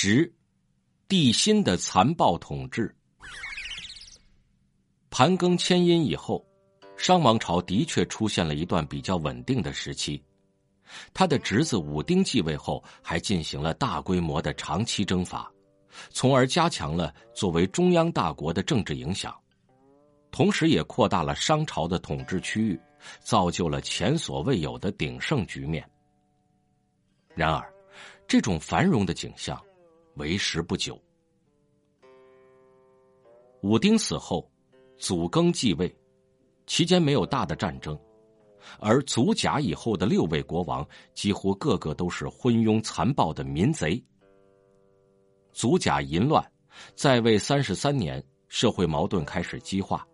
十，帝辛的残暴统治。盘庚迁殷以后，商王朝的确出现了一段比较稳定的时期。他的侄子武丁继位后，还进行了大规模的长期征伐，从而加强了作为中央大国的政治影响，同时也扩大了商朝的统治区域，造就了前所未有的鼎盛局面。然而，这种繁荣的景象。为时不久，武丁死后，祖庚继位，期间没有大的战争，而祖甲以后的六位国王几乎个个都是昏庸残暴的民贼。祖甲淫乱，在位三十三年，社会矛盾开始激化，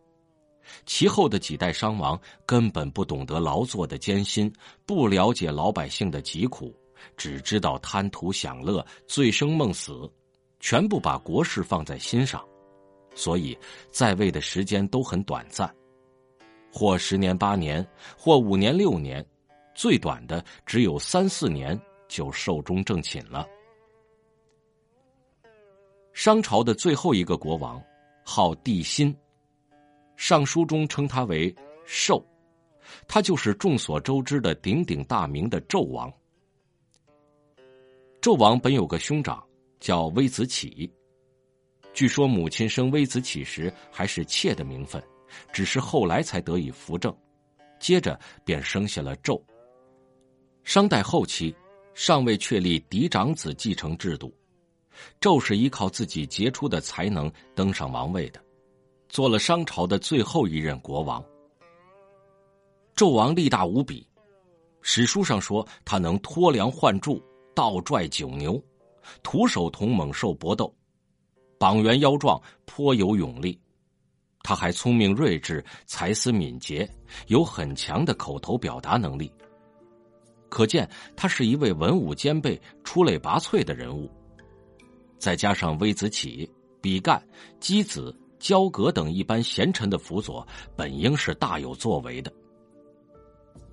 其后的几代商王根本不懂得劳作的艰辛，不了解老百姓的疾苦。只知道贪图享乐、醉生梦死，全部把国事放在心上，所以在位的时间都很短暂，或十年八年，或五年六年，最短的只有三四年就寿终正寝了。商朝的最后一个国王号帝辛，《尚书》中称他为寿，他就是众所周知的鼎鼎大名的纣王。纣王本有个兄长叫微子启，据说母亲生微子启时还是妾的名分，只是后来才得以扶正，接着便生下了纣。商代后期尚未确立嫡长子继承制度，纣是依靠自己杰出的才能登上王位的，做了商朝的最后一任国王。纣王力大无比，史书上说他能脱梁换柱。倒拽九牛，徒手同猛兽搏斗，膀圆腰壮，颇有勇力。他还聪明睿智，才思敏捷，有很强的口头表达能力。可见他是一位文武兼备、出类拔萃的人物。再加上微子启、比干、箕子、焦葛等一般贤臣的辅佐，本应是大有作为的。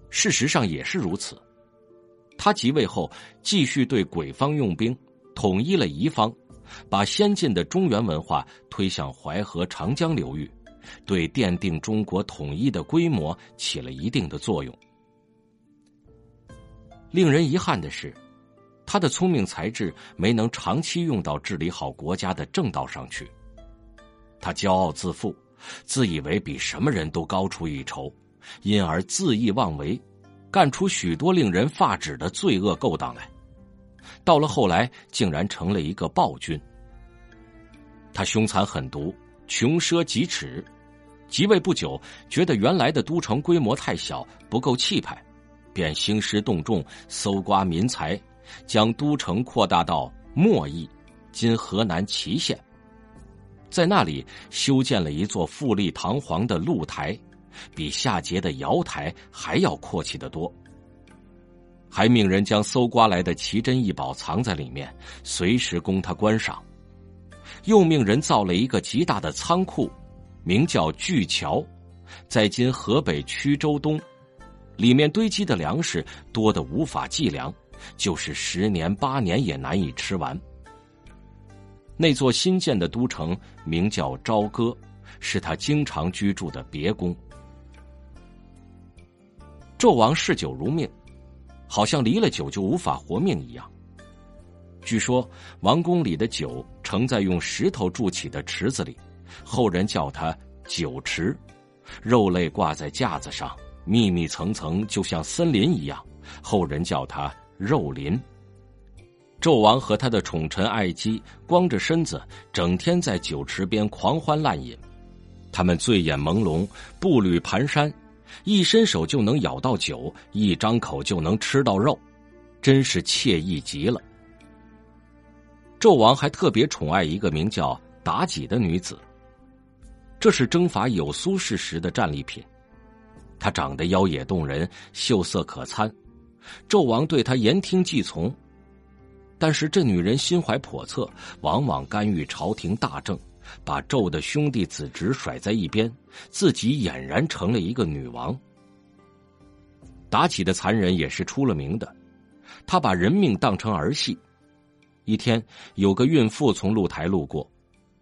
事实上也是如此。他即位后，继续对鬼方用兵，统一了夷方，把先进的中原文化推向淮河、长江流域，对奠定中国统一的规模起了一定的作用。令人遗憾的是，他的聪明才智没能长期用到治理好国家的正道上去。他骄傲自负，自以为比什么人都高出一筹，因而恣意妄为。干出许多令人发指的罪恶勾当来，到了后来竟然成了一个暴君。他凶残狠毒，穷奢极侈。即位不久，觉得原来的都城规模太小，不够气派，便兴师动众，搜刮民财，将都城扩大到莫邑（今河南淇县），在那里修建了一座富丽堂皇的露台。比夏桀的瑶台还要阔气得多，还命人将搜刮来的奇珍异宝藏在里面，随时供他观赏。又命人造了一个极大的仓库，名叫巨桥，在今河北曲周东，里面堆积的粮食多得无法计量，就是十年八年也难以吃完。那座新建的都城名叫朝歌，是他经常居住的别宫。纣王嗜酒如命，好像离了酒就无法活命一样。据说王宫里的酒盛在用石头筑起的池子里，后人叫它酒池；肉类挂在架子上，密密层层，就像森林一样，后人叫它肉林。纣王和他的宠臣爱姬光着身子，整天在酒池边狂欢滥饮，他们醉眼朦胧，步履蹒跚。一伸手就能咬到酒，一张口就能吃到肉，真是惬意极了。纣王还特别宠爱一个名叫妲己的女子，这是征伐有苏氏时的战利品。她长得妖冶动人，秀色可餐，纣王对她言听计从。但是这女人心怀叵测，往往干预朝廷大政。把纣的兄弟子侄甩在一边，自己俨然成了一个女王。妲己的残忍也是出了名的，她把人命当成儿戏，一天，有个孕妇从露台路过，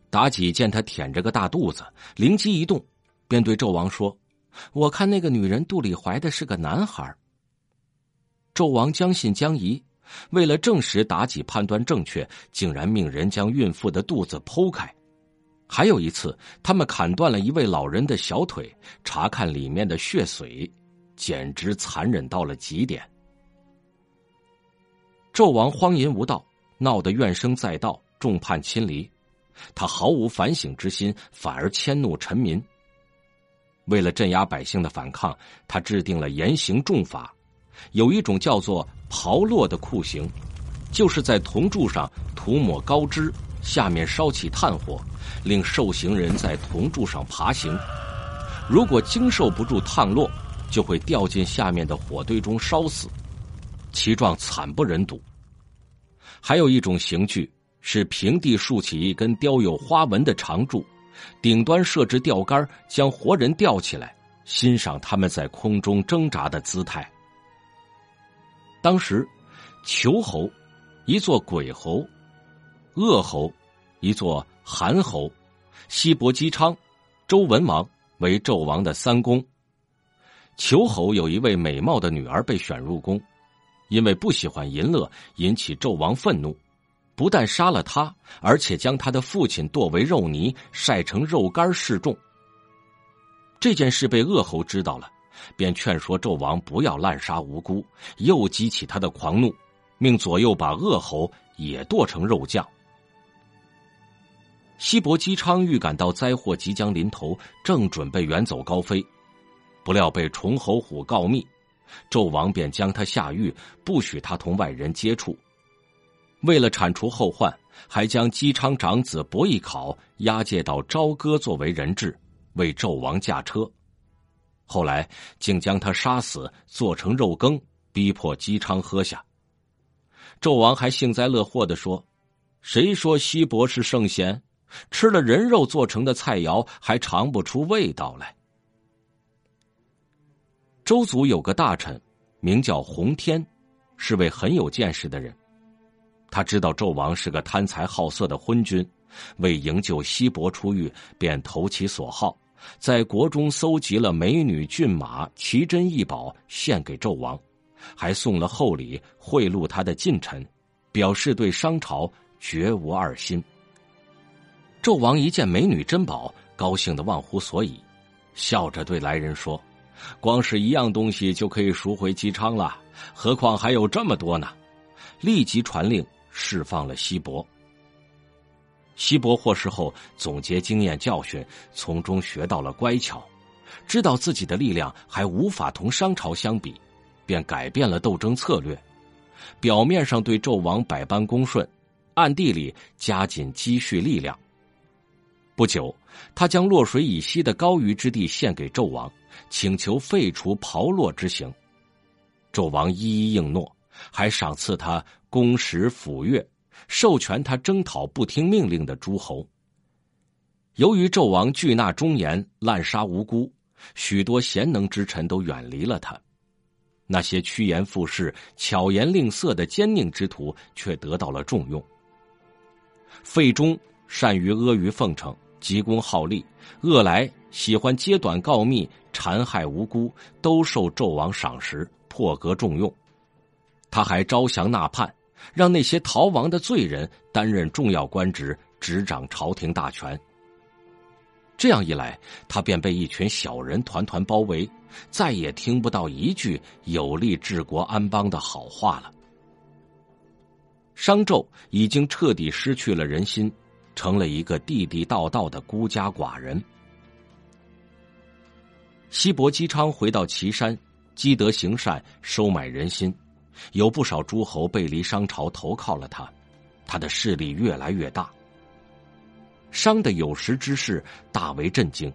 妲己见她腆着个大肚子，灵机一动，便对纣王说：“我看那个女人肚里怀的是个男孩。”纣王将信将疑，为了证实妲己判断正确，竟然命人将孕妇的肚子剖开。还有一次，他们砍断了一位老人的小腿，查看里面的血髓，简直残忍到了极点。纣王荒淫无道，闹得怨声载道，众叛亲离。他毫无反省之心，反而迁怒臣民。为了镇压百姓的反抗，他制定了严刑重法。有一种叫做“刨落”的酷刑，就是在铜柱上涂抹膏脂，下面烧起炭火，令受刑人在铜柱上爬行。如果经受不住烫落，就会掉进下面的火堆中烧死，其状惨不忍睹。还有一种刑具是平地竖起一根雕有花纹的长柱，顶端设置吊杆，将活人吊起来，欣赏他们在空中挣扎的姿态。当时，囚猴，一座鬼猴；恶猴，一座韩侯；西伯姬昌、周文王为纣王的三公。虬侯有一位美貌的女儿被选入宫，因为不喜欢淫乐，引起纣王愤怒，不但杀了他，而且将他的父亲剁为肉泥，晒成肉干示众。这件事被恶侯知道了。便劝说纣王不要滥杀无辜，又激起他的狂怒，命左右把恶侯也剁成肉酱。西伯姬昌预感到灾祸即将临头，正准备远走高飞，不料被崇侯虎告密，纣王便将他下狱，不许他同外人接触。为了铲除后患，还将姬昌长子伯邑考押解到朝歌作为人质，为纣王驾车。后来竟将他杀死，做成肉羹，逼迫姬昌喝下。纣王还幸灾乐祸的说：“谁说西伯是圣贤？吃了人肉做成的菜肴，还尝不出味道来。”周族有个大臣，名叫洪天，是位很有见识的人。他知道纣王是个贪财好色的昏君，为营救西伯出狱，便投其所好。在国中搜集了美女骏马、奇珍异宝，献给纣王，还送了厚礼贿赂他的近臣，表示对商朝绝无二心。纣王一见美女珍宝，高兴的忘乎所以，笑着对来人说：“光是一样东西就可以赎回姬昌了，何况还有这么多呢？”立即传令释放了西伯。西伯获释后，总结经验教训，从中学到了乖巧，知道自己的力量还无法同商朝相比，便改变了斗争策略。表面上对纣王百般恭顺，暗地里加紧积蓄力量。不久，他将洛水以西的高于之地献给纣王，请求废除刨落之刑。纣王一一应诺，还赏赐他公使府乐。授权他征讨不听命令的诸侯。由于纣王拒纳忠言，滥杀无辜，许多贤能之臣都远离了他。那些趋炎附势、巧言令色的奸佞之徒却得到了重用。费忠善于阿谀奉承，急功好利；恶来喜欢揭短告密，残害无辜，都受纣王赏识，破格重用。他还招降纳叛。让那些逃亡的罪人担任重要官职，执掌朝廷大权。这样一来，他便被一群小人团团包围，再也听不到一句有利治国安邦的好话了。商纣已经彻底失去了人心，成了一个地地道道的孤家寡人。西伯姬昌回到岐山，积德行善，收买人心。有不少诸侯背离商朝，投靠了他，他的势力越来越大。商的有识之士大为震惊，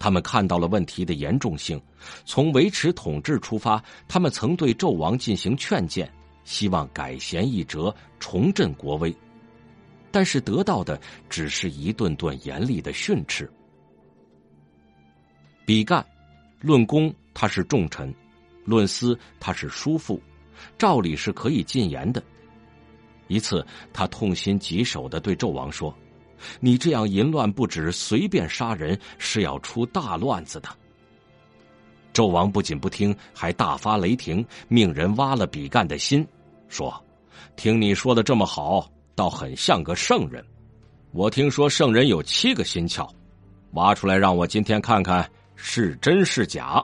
他们看到了问题的严重性，从维持统治出发，他们曾对纣王进行劝谏，希望改弦易辙，重振国威，但是得到的只是一顿顿严厉的训斥。比干，论功他是重臣，论私他是叔父。照理是可以进言的，一次，他痛心疾首的对纣王说：“你这样淫乱不止，随便杀人，是要出大乱子的。”纣王不仅不听，还大发雷霆，命人挖了比干的心，说：“听你说的这么好，倒很像个圣人。我听说圣人有七个心窍，挖出来让我今天看看是真是假。”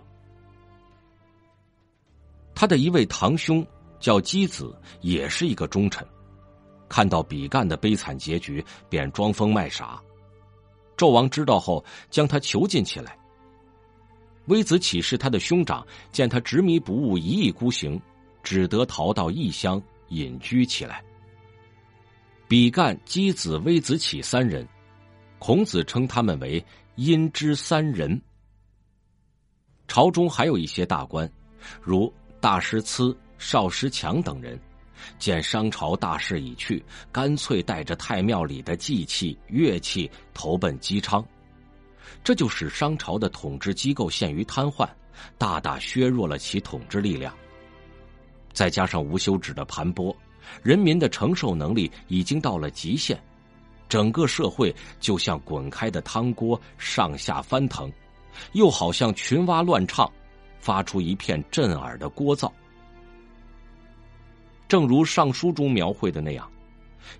他的一位堂兄叫姬子，也是一个忠臣。看到比干的悲惨结局，便装疯卖傻。纣王知道后，将他囚禁起来。微子启是他的兄长，见他执迷不悟、一意孤行，只得逃到异乡隐居起来。比干、箕子、微子启三人，孔子称他们为“阴之三人”。朝中还有一些大官，如大师疵、少师强等人。见商朝大势已去，干脆带着太庙里的祭器、乐器投奔姬昌，这就使商朝的统治机构陷于瘫痪，大大削弱了其统治力量。再加上无休止的盘剥，人民的承受能力已经到了极限，整个社会就像滚开的汤锅，上下翻腾，又好像群蛙乱唱，发出一片震耳的聒噪。正如《尚书》中描绘的那样，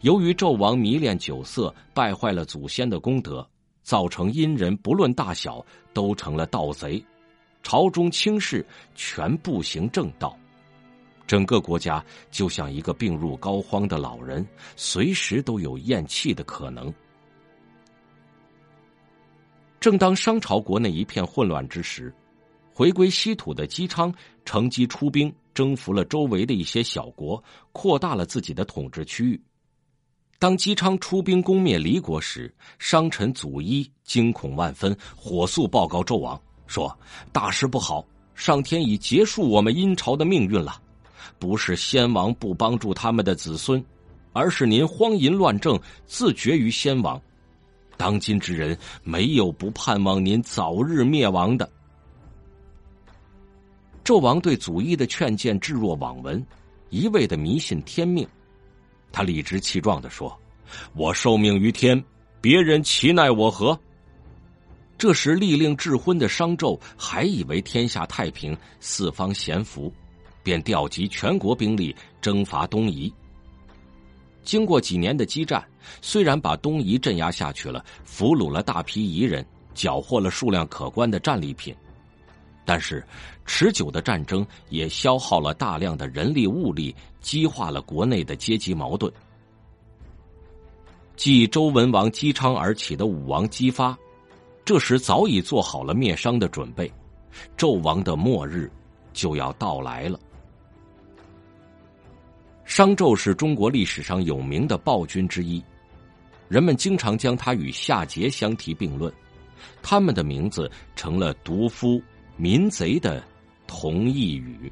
由于纣王迷恋酒色，败坏了祖先的功德，造成殷人不论大小都成了盗贼，朝中轻士全不行正道，整个国家就像一个病入膏肓的老人，随时都有咽气的可能。正当商朝国内一片混乱之时，回归稀土的姬昌乘机出兵。征服了周围的一些小国，扩大了自己的统治区域。当姬昌出兵攻灭离国时，商臣祖伊惊恐万分，火速报告纣王说：“大事不好，上天已结束我们殷朝的命运了。不是先王不帮助他们的子孙，而是您荒淫乱政，自绝于先王。当今之人，没有不盼望您早日灭亡的。”纣王对祖义的劝谏置若罔闻，一味的迷信天命。他理直气壮的说：“我受命于天，别人其奈我何？”这时，利令智昏的商纣还以为天下太平，四方咸福，便调集全国兵力征伐东夷。经过几年的激战，虽然把东夷镇压下去了，俘虏了大批夷人，缴获了数量可观的战利品。但是，持久的战争也消耗了大量的人力物力，激化了国内的阶级矛盾。继周文王姬昌而起的武王姬发，这时早已做好了灭商的准备，纣王的末日就要到来了。商纣是中国历史上有名的暴君之一，人们经常将他与夏桀相提并论，他们的名字成了毒夫。民贼的同义语。